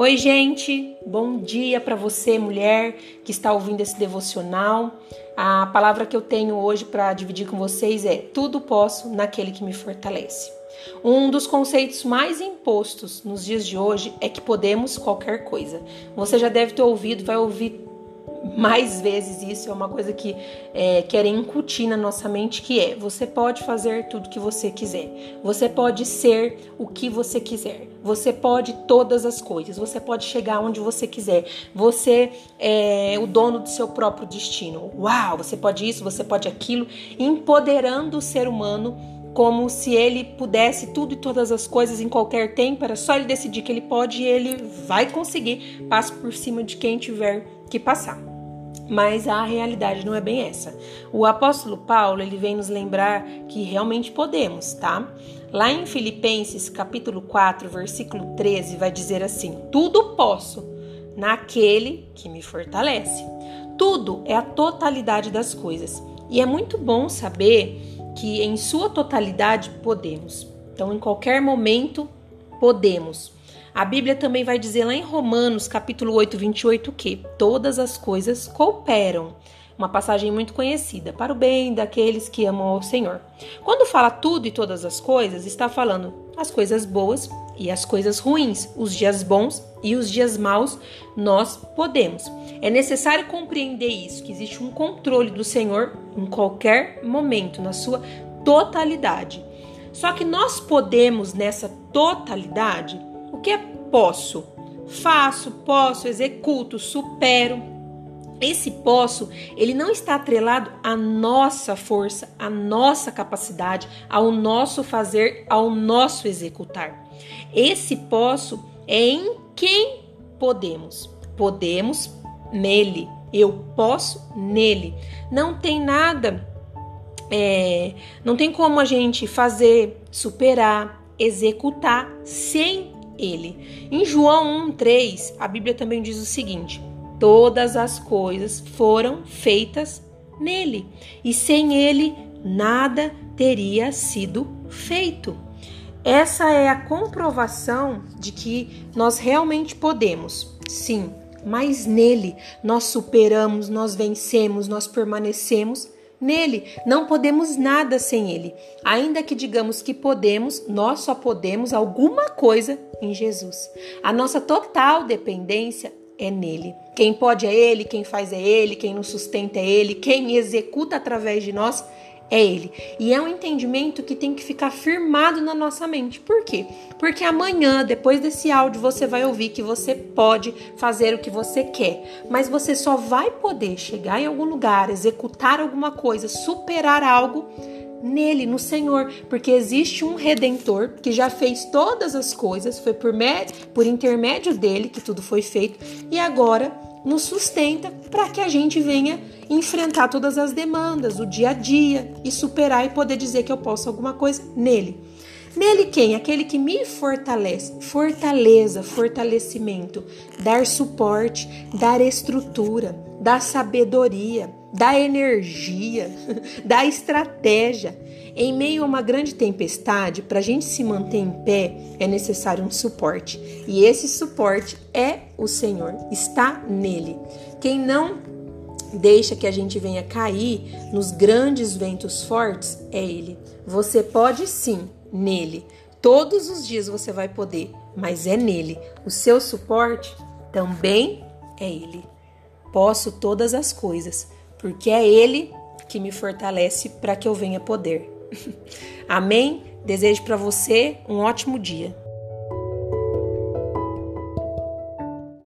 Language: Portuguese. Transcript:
Oi, gente. Bom dia para você, mulher que está ouvindo esse devocional. A palavra que eu tenho hoje para dividir com vocês é: tudo posso naquele que me fortalece. Um dos conceitos mais impostos nos dias de hoje é que podemos qualquer coisa. Você já deve ter ouvido, vai ouvir mais vezes isso, é uma coisa que é, querem incutir na nossa mente, que é você pode fazer tudo que você quiser, você pode ser o que você quiser, você pode todas as coisas, você pode chegar onde você quiser, você é o dono do seu próprio destino. Uau, você pode isso, você pode aquilo, empoderando o ser humano como se ele pudesse tudo e todas as coisas em qualquer tempo, era só ele decidir que ele pode e ele vai conseguir, passe por cima de quem tiver que passar mas a realidade não é bem essa. O apóstolo Paulo, ele vem nos lembrar que realmente podemos, tá? Lá em Filipenses, capítulo 4, versículo 13, vai dizer assim: "Tudo posso naquele que me fortalece". Tudo é a totalidade das coisas. E é muito bom saber que em sua totalidade podemos. Então, em qualquer momento podemos. A Bíblia também vai dizer lá em Romanos, capítulo 8, 28, que todas as coisas cooperam. Uma passagem muito conhecida, para o bem daqueles que amam ao Senhor. Quando fala tudo e todas as coisas, está falando as coisas boas e as coisas ruins, os dias bons e os dias maus, nós podemos. É necessário compreender isso, que existe um controle do Senhor em qualquer momento, na sua totalidade. Só que nós podemos, nessa totalidade, o que é posso? Faço, posso, executo, supero. Esse posso, ele não está atrelado à nossa força, à nossa capacidade, ao nosso fazer, ao nosso executar. Esse posso é em quem podemos. Podemos nele. Eu posso nele. Não tem nada, é, não tem como a gente fazer, superar, executar sem ele. Em João 1:3, a Bíblia também diz o seguinte: Todas as coisas foram feitas nele, e sem ele nada teria sido feito. Essa é a comprovação de que nós realmente podemos. Sim, mas nele nós superamos, nós vencemos, nós permanecemos nele. Não podemos nada sem ele. Ainda que digamos que podemos, nós só podemos alguma coisa em Jesus. A nossa total dependência é nele. Quem pode é ele, quem faz é ele, quem nos sustenta é ele, quem executa através de nós é Ele. E é um entendimento que tem que ficar firmado na nossa mente. Por quê? Porque amanhã, depois desse áudio, você vai ouvir que você pode fazer o que você quer, mas você só vai poder chegar em algum lugar, executar alguma coisa, superar algo nele, no Senhor, porque existe um redentor que já fez todas as coisas, foi por, por intermédio dele que tudo foi feito, e agora nos sustenta para que a gente venha enfrentar todas as demandas, o dia a dia e superar e poder dizer que eu posso alguma coisa nele. Nele quem? Aquele que me fortalece. Fortaleza, fortalecimento, dar suporte, dar estrutura, dar sabedoria, dar energia, dar estratégia. Em meio a uma grande tempestade, para a gente se manter em pé, é necessário um suporte. E esse suporte é o Senhor, está nele. Quem não deixa que a gente venha cair nos grandes ventos fortes é Ele. Você pode sim, nele. Todos os dias você vai poder, mas é nele. O seu suporte também é Ele. Posso todas as coisas, porque é Ele que me fortalece para que eu venha poder. Amém? Desejo para você um ótimo dia.